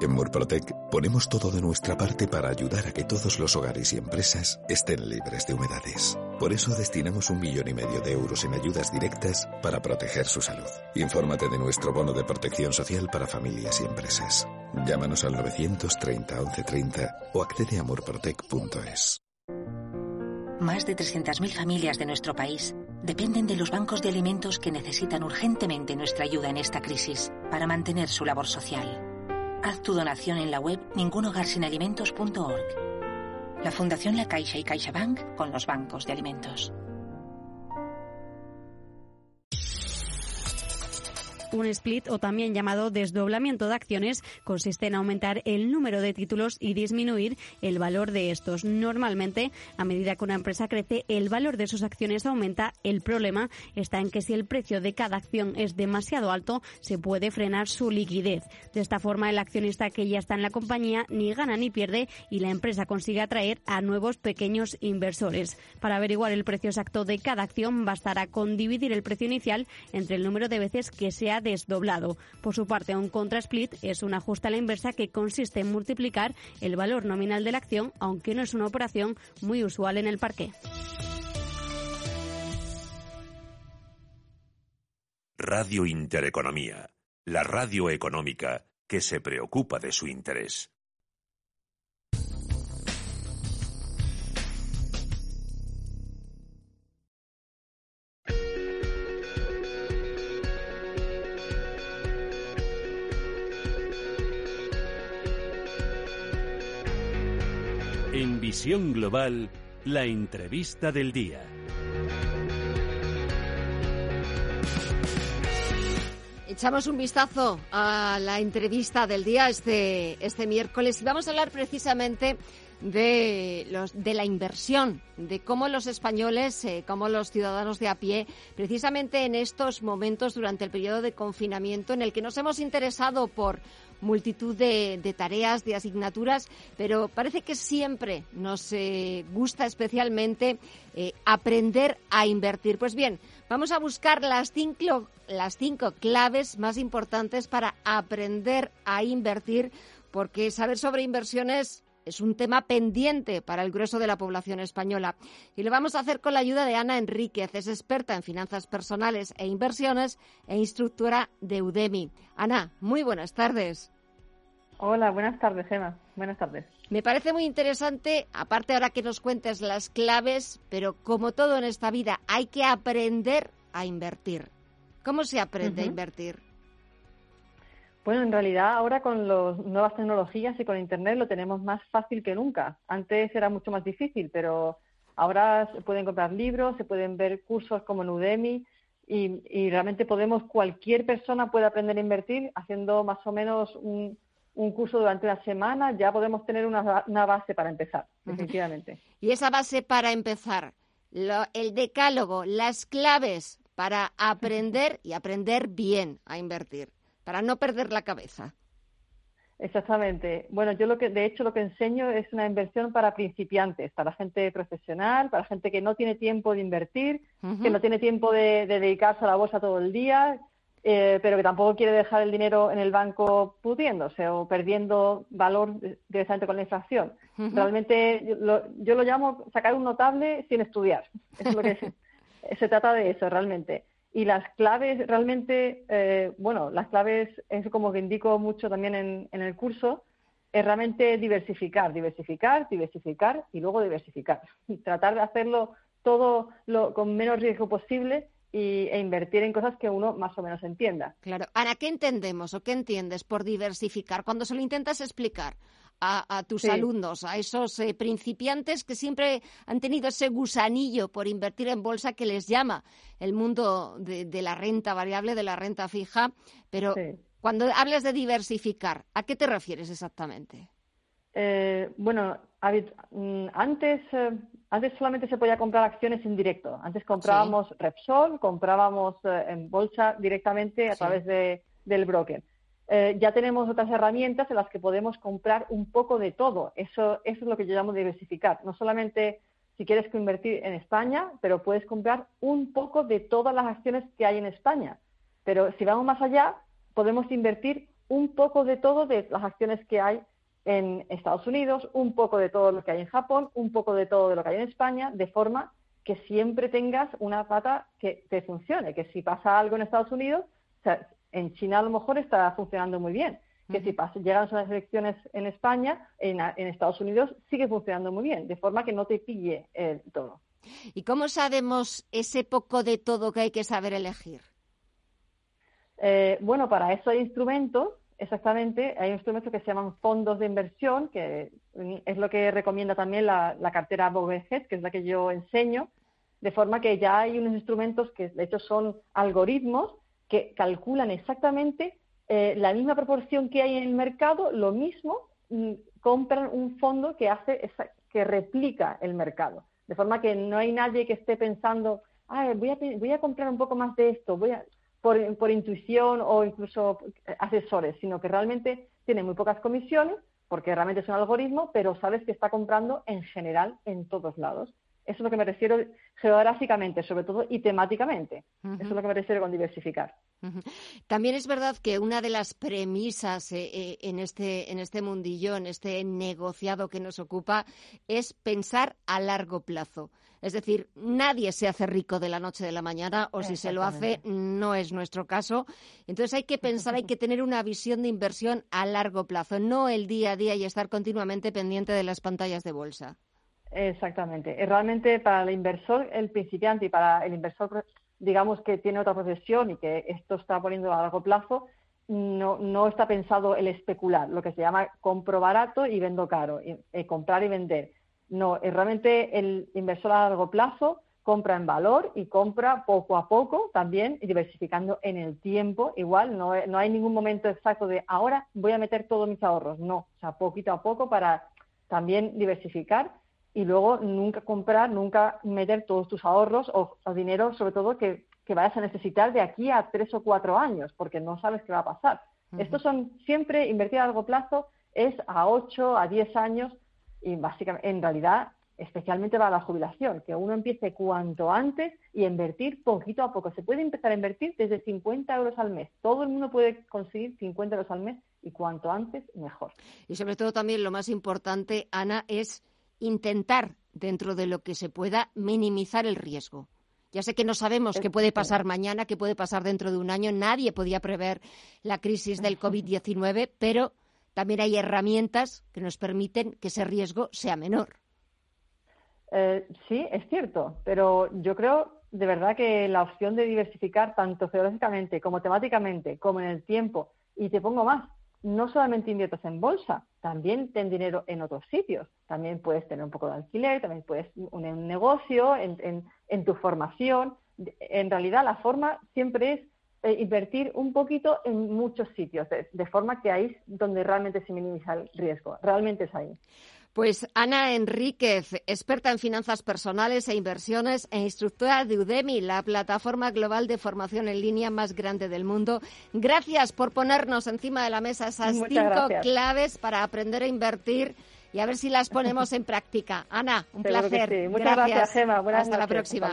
En Murprotec ponemos todo de nuestra parte para ayudar a que todos los hogares y empresas estén libres de humedades. Por eso destinamos un millón y medio de euros en ayudas directas para proteger su salud. Infórmate de nuestro bono de protección social para familias y empresas. Llámanos al 930 1130 o accede a murprotec.es. Más de 300.000 familias de nuestro país dependen de los bancos de alimentos que necesitan urgentemente nuestra ayuda en esta crisis para mantener su labor social. Haz tu donación en la web ningunogarsinalimentos.org. La Fundación La Caixa y CaixaBank con los bancos de alimentos. Un split, o también llamado desdoblamiento de acciones, consiste en aumentar el número de títulos y disminuir el valor de estos. Normalmente, a medida que una empresa crece, el valor de sus acciones aumenta. El problema está en que si el precio de cada acción es demasiado alto, se puede frenar su liquidez. De esta forma, el accionista que ya está en la compañía ni gana ni pierde y la empresa consigue atraer a nuevos pequeños inversores. Para averiguar el precio exacto de cada acción, bastará con dividir el precio inicial entre el número de veces que se ha desdoblado. Por su parte, un contra-split es un ajuste a la inversa que consiste en multiplicar el valor nominal de la acción, aunque no es una operación muy usual en el parque. Radio Intereconomía, la radio económica que se preocupa de su interés. Visión Global, la entrevista del día. Echamos un vistazo a la entrevista del día este, este miércoles y vamos a hablar precisamente de, los, de la inversión, de cómo los españoles, eh, cómo los ciudadanos de a pie, precisamente en estos momentos durante el periodo de confinamiento en el que nos hemos interesado por multitud de, tareas, de asignaturas, pero parece que siempre nos eh, gusta especialmente eh, aprender a invertir. Pues bien, vamos a buscar las cinco, las cinco claves más importantes para aprender a invertir, porque saber sobre inversiones es un tema pendiente para el grueso de la población española. Y lo vamos a hacer con la ayuda de Ana Enríquez. Es experta en finanzas personales e inversiones e instructora de Udemy. Ana, muy buenas tardes. Hola, buenas tardes, Gemma. Buenas tardes. Me parece muy interesante, aparte ahora que nos cuentes las claves, pero como todo en esta vida, hay que aprender a invertir. ¿Cómo se aprende a invertir? Bueno, en realidad ahora con las nuevas tecnologías y con Internet lo tenemos más fácil que nunca. Antes era mucho más difícil, pero ahora se pueden comprar libros, se pueden ver cursos como en Udemy y, y realmente podemos, cualquier persona puede aprender a invertir haciendo más o menos un, un curso durante una semana, ya podemos tener una, base para empezar, definitivamente. Y esa base para empezar, el decálogo, las claves para aprender y aprender bien a invertir, para no perder la cabeza. Exactamente. Bueno, yo lo que, de hecho, lo que enseño es una inversión para principiantes, para gente profesional, para gente que no tiene tiempo de invertir, que no tiene tiempo de, dedicarse a la bolsa todo el día, eh, pero que tampoco quiere dejar el dinero en el banco pudiéndose o perdiendo valor directamente con la inflación. Realmente yo lo, llamo sacar un notable sin estudiar. Eso es lo que se trata de eso realmente. Y las claves realmente, eh, bueno, las claves es como que indico mucho también en, el curso, es realmente diversificar, diversificar, diversificar y luego diversificar. Y tratar de hacerlo todo lo, con menos riesgo posible y, e invertir en cosas que uno más o menos entienda. Claro. Ana, ¿qué entendemos o qué entiendes por diversificar? Cuando se lo intentas explicar a, tus alumnos, a esos eh, principiantes que siempre han tenido ese gusanillo por invertir en bolsa que les llama el mundo de, la renta variable, de la renta fija, pero cuando hablas de diversificar, ¿a qué te refieres exactamente? Eh, bueno, mm, antes, eh, antes solamente se podía comprar acciones en directo. Antes comprábamos Repsol, comprábamos en bolsa directamente a través de, del broker. Eh, ya tenemos otras herramientas en las que podemos comprar un poco de todo. Eso, eso es lo que yo llamo diversificar. No solamente si quieres invertir en España, pero puedes comprar un poco de todas las acciones que hay en España. Pero si vamos más allá, podemos invertir un poco de todo de las acciones que hay en Estados Unidos, un poco de todo lo que hay en Japón, un poco de todo de lo que hay en España, de forma que siempre tengas una pata que te funcione, que si pasa algo en Estados Unidos, en China a lo mejor está funcionando muy bien. Que si llegan las elecciones en España, en, Estados Unidos sigue funcionando muy bien, de forma que no te pille el todo. ¿Y cómo sabemos ese poco de todo que hay que saber elegir? Eh, bueno, para eso hay instrumentos, exactamente, hay instrumentos que se llaman fondos de inversión, que es lo que recomienda también la, cartera Bovesget, que es la que yo enseño, de forma que ya hay unos instrumentos que de hecho son algoritmos que calculan exactamente eh, la misma proporción que hay en el mercado, lo mismo, mm, compran un fondo que hace que replica el mercado. De forma que no hay nadie que esté pensando, voy, a, voy a comprar un poco más de esto, voy a, por, intuición o incluso asesores, sino que realmente tiene muy pocas comisiones, porque realmente es un algoritmo, pero sabes que está comprando en general en todos lados. Eso es lo que me refiero geográficamente, sobre todo, y temáticamente. Eso es lo que me refiero con diversificar. También es verdad que una de las premisas eh, eh, en, este, en este mundillo, en este negociado que nos ocupa, es pensar a largo plazo. Es decir, nadie se hace rico de la noche de la mañana o si se lo hace no es nuestro caso. Entonces hay que pensar, hay que tener una visión de inversión a largo plazo, no el día a día y estar continuamente pendiente de las pantallas de bolsa. Exactamente. Realmente para el inversor, el principiante y para el inversor, digamos que tiene otra profesión y que esto está poniendo a largo plazo, no, no está pensado el especular, lo que se llama compro barato y vendo caro, y, eh, comprar y vender. No, realmente el inversor a largo plazo compra en valor y compra poco a poco también, diversificando en el tiempo. Igual, no, no hay ningún momento exacto de ahora voy a meter todos mis ahorros. No, o sea, poquito a poco para también diversificar y luego nunca comprar, nunca meter todos tus ahorros o, dinero, sobre todo que, vayas a necesitar de aquí a tres o cuatro años, porque no sabes qué va a pasar. Estos son siempre invertir a largo plazo, es a ocho, a diez años y básicamente, en realidad, especialmente para la jubilación, que uno empiece cuanto antes y invertir poquito a poco. Se puede empezar a invertir desde 50 euros al mes. Todo el mundo puede conseguir 50 euros al mes y cuanto antes, mejor. Y sobre todo también lo más importante, Ana, es intentar, dentro de lo que se pueda, minimizar el riesgo. Ya sé que no sabemos qué puede pasar mañana, qué puede pasar dentro de un año. Nadie podía prever la crisis del COVID-19, pero también hay herramientas que nos permiten que ese riesgo sea menor. Eh, sí, es cierto, pero yo creo de verdad que la opción de diversificar tanto geográficamente como temáticamente, como en el tiempo, y te pongo más, no solamente inviertas en bolsa, también ten dinero en otros sitios. También puedes tener un poco de alquiler, también puedes un, un negocio, en, tu formación. En realidad, la forma siempre es eh, invertir un poquito en muchos sitios, de, de forma que ahí es donde realmente se minimiza el riesgo. Realmente es ahí. Pues Ana Enríquez, experta en finanzas personales e inversiones e instructora de Udemy, la plataforma global de formación en línea más grande del mundo. Gracias por ponernos encima de la mesa esas cinco claves para aprender a invertir y a ver si las ponemos en práctica. Ana, un placer. Muchas gracias, Gemma. Hasta la próxima.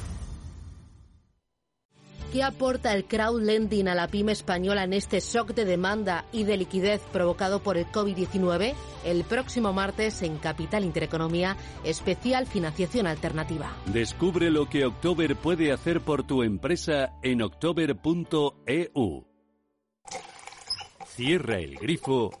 ¿Qué aporta el crowdlending a la pyme española en este shock de demanda y de liquidez provocado por el COVID-19? El próximo martes en Capital Intereconomía, especial financiación alternativa. Descubre lo que October puede hacer por tu empresa en october.eu. Cierra el grifo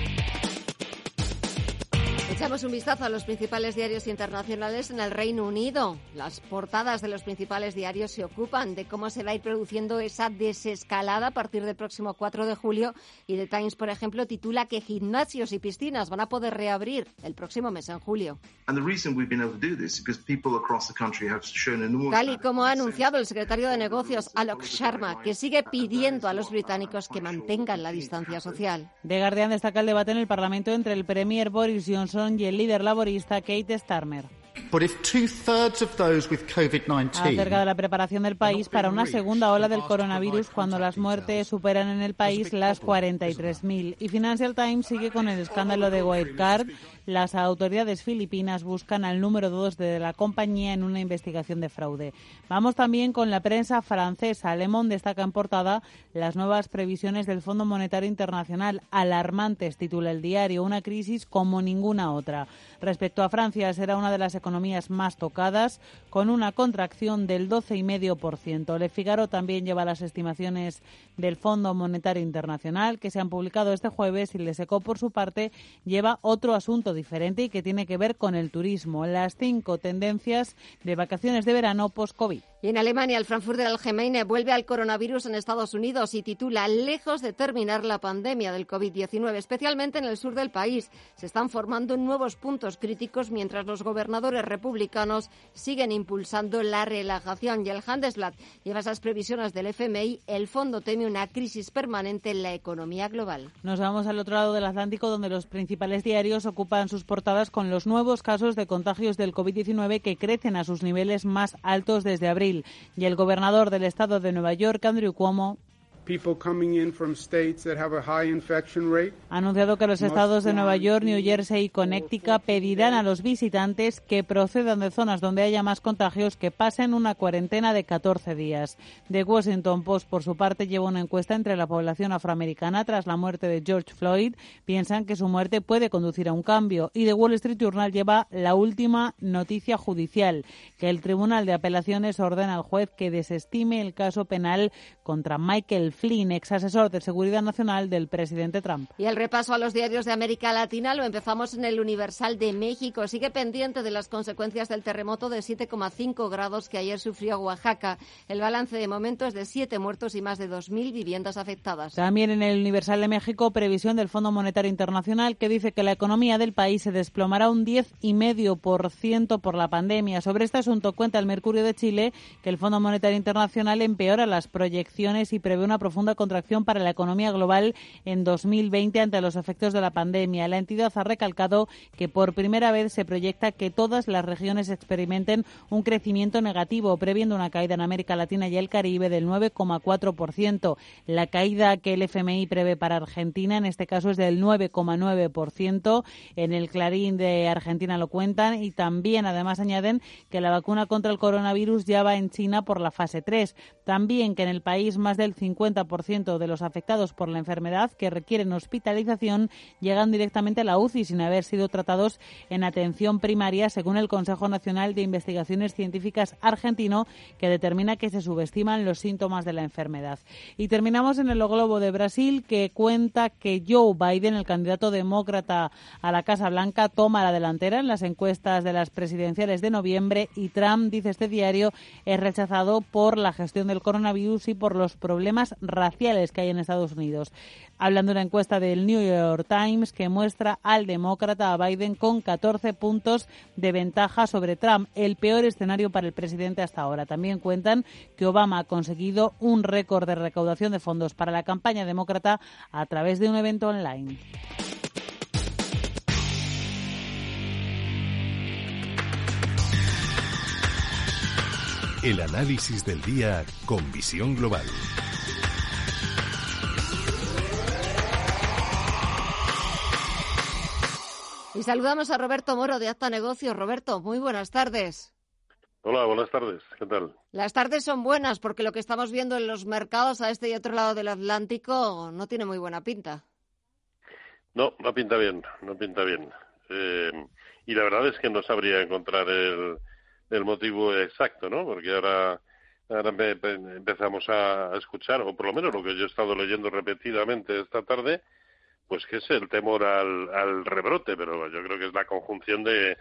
Echamos un vistazo a los principales diarios internacionales en el Reino Unido. Las portadas de los principales diarios se ocupan de cómo se va a ir produciendo esa desescalada a partir del próximo 4 de julio y The Times, por ejemplo, titula que gimnasios y piscinas van a poder reabrir el próximo mes en julio. Tal y como ha anunciado el secretario de Negocios, Alok Sharma, que sigue pidiendo a los británicos que mantengan la distancia social. The Guardian destaca el debate en el Parlamento entre el Premier Boris Johnson y el líder laborista Kate Starmer. Acerca de la preparación del país para una segunda ola del coronavirus cuando las muertes superan en el país las 43.000. Y Financial Times sigue con el escándalo de Wirecard. Las autoridades filipinas buscan al número dos de la compañía en una investigación de fraude. Vamos también con la prensa francesa. Le Monde destaca en portada las nuevas previsiones del Fondo Monetario Internacional. Alarmantes, titula el diario. Una crisis como ninguna otra. Respecto a Francia, será una de las economías más tocadas, con una contracción del 12,5%. Le Figaro también lleva las estimaciones del Fondo Monetario Internacional, que se han publicado este jueves, y Le Secó, por su parte, lleva otro asunto diferente y que tiene que ver con el turismo. Las cinco tendencias de vacaciones de verano post-COVID. Y en Alemania, el Frankfurter Allgemeine vuelve al coronavirus en Estados Unidos y titula Lejos de terminar la pandemia del COVID-19, especialmente en el sur del país. Se están formando nuevos puntos críticos mientras los gobernadores republicanos siguen impulsando la relajación. Y el Handelsblatt lleva esas previsiones del FMI. El fondo teme una crisis permanente en la economía global. Nos vamos al otro lado del Atlántico, donde los principales diarios ocupan sus portadas con los nuevos casos de contagios del COVID-19 que crecen a sus niveles más altos desde abril y el gobernador del estado de Nueva York, Andrew Cuomo, ha anunciado que los estados de Nueva York, New Jersey y Connecticut pedirán a los visitantes que procedan de zonas donde haya más contagios que pasen una cuarentena de 14 días. The Washington Post, por su parte, lleva una encuesta entre la población afroamericana tras la muerte de George Floyd. Piensan que su muerte puede conducir a un cambio. Y The Wall Street Journal lleva la última noticia judicial, que el Tribunal de Apelaciones ordena al juez que desestime el caso penal contra Michael Flynn, ex asesor de seguridad nacional del presidente Trump. Y el repaso a los diarios de América Latina lo empezamos en el Universal de México. Sigue pendiente de las consecuencias del terremoto de 7,5 grados que ayer sufrió Oaxaca. El balance de momento es de siete muertos y más de 2.000 viviendas afectadas. También en el Universal de México, previsión del Fondo Monetario Internacional que dice que la economía del país se desplomará un 10,5% por la pandemia. Sobre este asunto cuenta el Mercurio de Chile que el Fondo Monetario Internacional empeora las proyecciones y prevé una profunda contracción para la economía global en 2020 ante los efectos de la pandemia. La entidad ha recalcado que por primera vez se proyecta que todas las regiones experimenten un crecimiento negativo, previendo una caída en América Latina y el Caribe del 9,4%. La caída que el FMI prevé para Argentina, en este caso, es del 9,9%. En el Clarín de Argentina lo cuentan y también, además, añaden que la vacuna contra el coronavirus ya va en China por la fase 3. También que en el país más del 50 50% de los afectados por la enfermedad que requieren hospitalización llegan directamente a la UCI sin haber sido tratados en atención primaria, según el Consejo Nacional de Investigaciones Científicas argentino, que determina que se subestiman los síntomas de la enfermedad. Y terminamos en el Globo de Brasil, que cuenta que Joe Biden, el candidato demócrata a la Casa Blanca, toma la delantera en las encuestas de las presidenciales de noviembre y Trump, dice este diario, es rechazado por la gestión del coronavirus y por los problemas raciales que hay en Estados Unidos. Hablando de una encuesta del New York Times que muestra al demócrata a Biden con 14 puntos de ventaja sobre Trump, el peor escenario para el presidente hasta ahora. También cuentan que Obama ha conseguido un récord de recaudación de fondos para la campaña demócrata a través de un evento online. El análisis del día con visión global. Y saludamos a Roberto Moro de Acta Negocios. Roberto, muy buenas tardes. Hola, buenas tardes. ¿Qué tal? Las tardes son buenas porque lo que estamos viendo en los mercados a este y otro lado del Atlántico no tiene muy buena pinta. No, no pinta bien, no pinta bien. Eh, y la verdad es que no sabría encontrar el, el motivo exacto, ¿no? Porque ahora, ahora empezamos a escuchar, o por lo menos lo que yo he estado leyendo repetidamente esta tarde, pues que es el temor al, al rebrote, pero yo creo que es la conjunción de,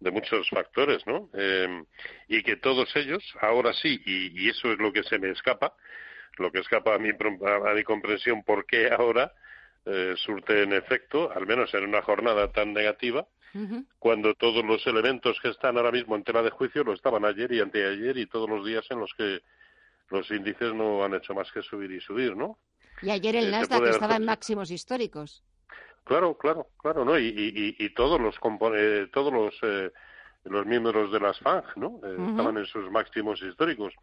de muchos factores, ¿no? Eh, y que todos ellos, ahora sí, y, y, eso es lo que se me escapa, lo que escapa a mi, a mi comprensión, por qué ahora eh, surte en efecto, al menos en una jornada tan negativa, cuando todos los elementos que están ahora mismo en tela de juicio lo estaban ayer y anteayer y todos los días en los que los índices no han hecho más que subir y subir, ¿no? Y ayer el eh, Nasdaq estaba en máximos históricos. Claro, claro, claro, ¿no? Y, y, y todos los eh, todos los eh, los miembros de las FANG, ¿no? Eh, estaban en sus máximos históricos,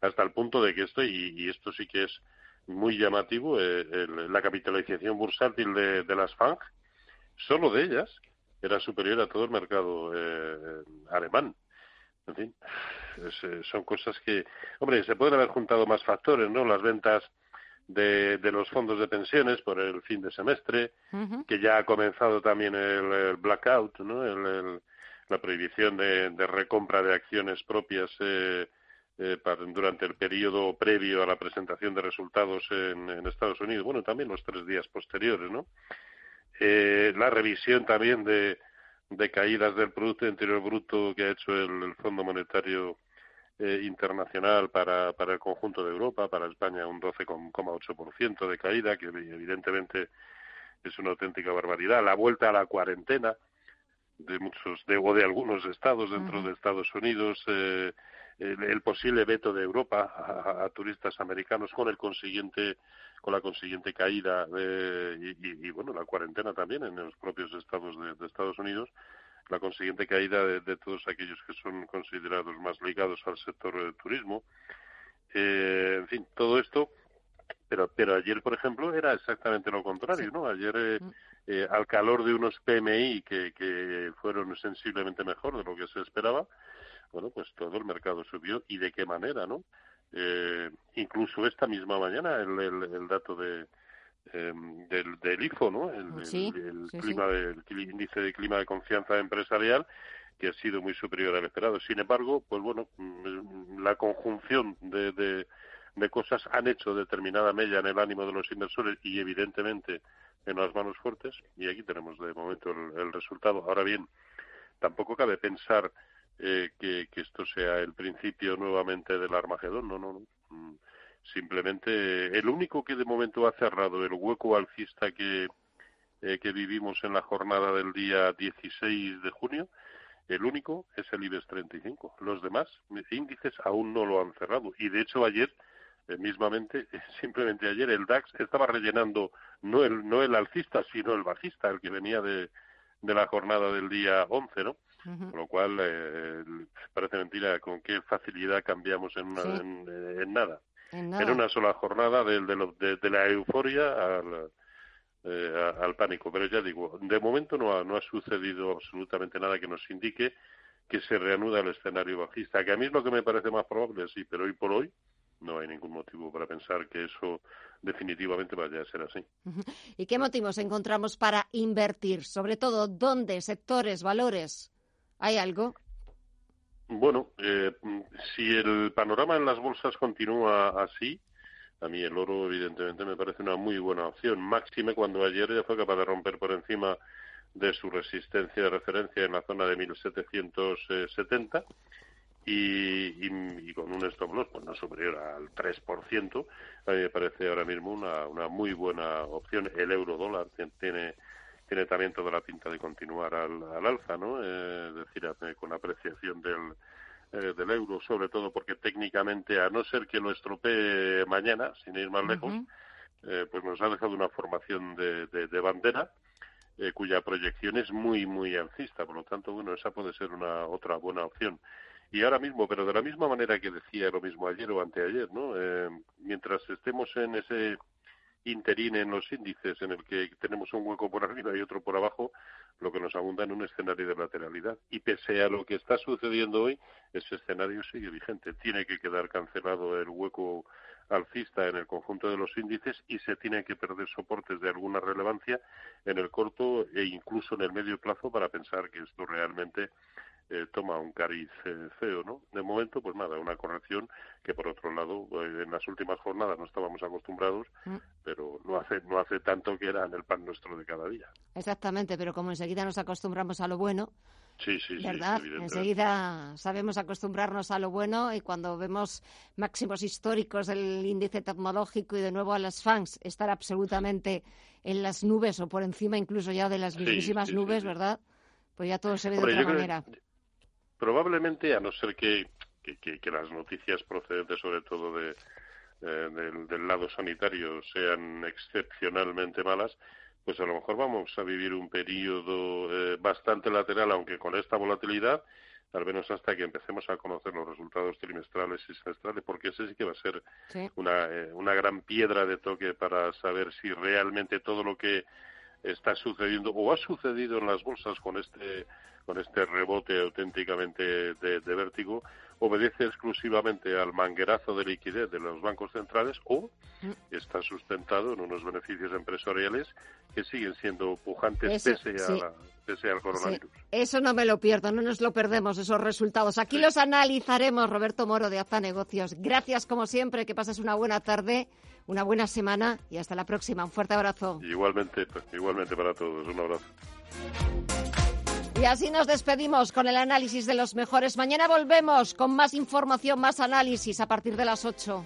hasta el punto de que esto, y, esto sí que es muy llamativo, la capitalización bursátil de, de las FANG, solo de ellas, era superior a todo el mercado eh, alemán. En fin, eh, son cosas que, hombre, se pueden haber juntado más factores, ¿no? Las ventas de, de los fondos de pensiones por el fin de semestre, que ya ha comenzado también el, blackout, ¿no? El, la prohibición de, de, recompra de acciones propias eh, eh, para, durante el periodo previo a la presentación de resultados en, en Estados Unidos. Bueno, también los tres días posteriores, ¿no? Eh, la revisión también de, de, caídas del Producto Interior Bruto que ha hecho el, Fondo Monetario eh, Internacional para, para el conjunto de Europa, para España un 12,8% de caída, que evidentemente es una auténtica barbaridad. La vuelta a la cuarentena de muchos de, o de algunos estados dentro de Estados Unidos, eh, el, posible veto de Europa a, turistas americanos con el consiguiente con la consiguiente caída de, y, bueno la cuarentena también en los propios estados de, Estados Unidos la consiguiente caída de, todos aquellos que son considerados más ligados al sector del turismo. Eh, en fin todo esto pero pero ayer por ejemplo era exactamente lo contrario no ayer eh, mm. eh, al calor de unos PMI que, que fueron sensiblemente mejor de lo que se esperaba bueno, pues todo el mercado subió y de qué manera, ¿no? Eh, incluso esta misma mañana el, el, dato de em, del, del IFO, ¿no? El, el, clima índice de clima de confianza empresarial que ha sido muy superior al esperado. Sin embargo, pues bueno, mm, la conjunción de, de, de cosas han hecho determinada mella en el ánimo de los inversores y evidentemente en las manos fuertes y aquí tenemos de momento el resultado. Ahora bien, tampoco cabe pensar eh, que, esto sea el principio nuevamente del Armagedón, no, no, no. Mm, simplemente el único que de momento ha cerrado el hueco alcista que, eh, que vivimos en la jornada del día 16 de junio, el único es el IBEX 35. Los demás índices aún no lo han cerrado. Y de hecho ayer, eh, mismamente, simplemente ayer el DAX estaba rellenando no el, no el alcista, sino el bajista, el que venía de, de la jornada del día 11, ¿no? Con lo cual, eh, parece mentira con qué facilidad cambiamos en, en, nada. en, una sola jornada de, de, de, la euforia al, eh, al pánico. Pero ya digo, de momento no ha, no ha sucedido absolutamente nada que nos indique que se reanuda el escenario bajista, que a mí es lo que me parece más probable, sí, pero hoy por hoy no hay ningún motivo para pensar que eso definitivamente vaya a ser así. ¿Y qué motivos encontramos para invertir? Sobre todo, ¿dónde? ¿Sectores? ¿Valores? ¿Hay algo? Bueno, eh, si el panorama en las bolsas continúa así, a mí el oro evidentemente me parece una muy buena opción, máxime cuando ayer ya fue capaz de romper por encima de su resistencia de referencia en la zona de 1770 y, y, con un stop loss pues no superior al 3%, a mí me parece ahora mismo una, una muy buena opción. El euro dólar tiene tiene también toda la pinta de continuar al, al alza, ¿no? Eh, es decir, con apreciación del, eh, del euro, sobre todo porque técnicamente, a no ser que lo estropee mañana, sin ir más lejos, eh, pues nos ha dejado una formación de, de, de bandera cuya proyección es muy, muy alcista. Por lo tanto, bueno, esa puede ser una otra buena opción y ahora mismo, pero de la misma manera que decía lo mismo ayer o anteayer, ¿no? Eh, mientras estemos en ese interín en los índices en el que tenemos un hueco por arriba y otro por abajo, lo que nos abunda en un escenario de lateralidad. Y pese a lo que está sucediendo hoy, ese escenario sigue vigente. Tiene que quedar cancelado el hueco alcista en el conjunto de los índices y se tienen que perder soportes de alguna relevancia en el corto e incluso en el medio plazo para pensar que esto realmente eh, toma un cariz eh, feo, ¿no? De momento, pues nada, una corrección que por otro lado eh, en las últimas jornadas no estábamos acostumbrados, mm. pero no hace no hace tanto que era en el pan nuestro de cada día. Exactamente, pero como enseguida nos acostumbramos a lo bueno, Sí, sí, ¿verdad? Enseguida sabemos acostumbrarnos a lo bueno y cuando vemos máximos históricos del índice tecnológico y de nuevo a las fans estar absolutamente en las nubes o por encima incluso ya de las mismísimas nubes, ¿verdad? Pues ya todo se ve de otra manera probablemente, a no ser que, que, las noticias procedentes sobre todo de, eh, del, lado sanitario sean excepcionalmente malas, pues a lo mejor vamos a vivir un periodo eh, bastante lateral, aunque con esta volatilidad, al menos hasta que empecemos a conocer los resultados trimestrales y semestrales, porque ese sí que va a ser una, eh, una gran piedra de toque para saber si realmente todo lo que está sucediendo o ha sucedido en las bolsas con este con este rebote auténticamente de, vértigo obedece exclusivamente al manguerazo de liquidez de los bancos centrales o mm. está sustentado en unos beneficios empresariales que siguen siendo pujantes pese, a al coronavirus. Eso no me lo pierdo, no nos lo perdemos, esos resultados. Aquí los analizaremos, Roberto Moro de Aza Negocios. Gracias, como siempre, que pases una buena tarde, una buena semana y hasta la próxima. Un fuerte abrazo. Igualmente, igualmente para todos. Un abrazo. Y así nos despedimos con el análisis de los mejores. Mañana volvemos con más información, más análisis a partir de las 8.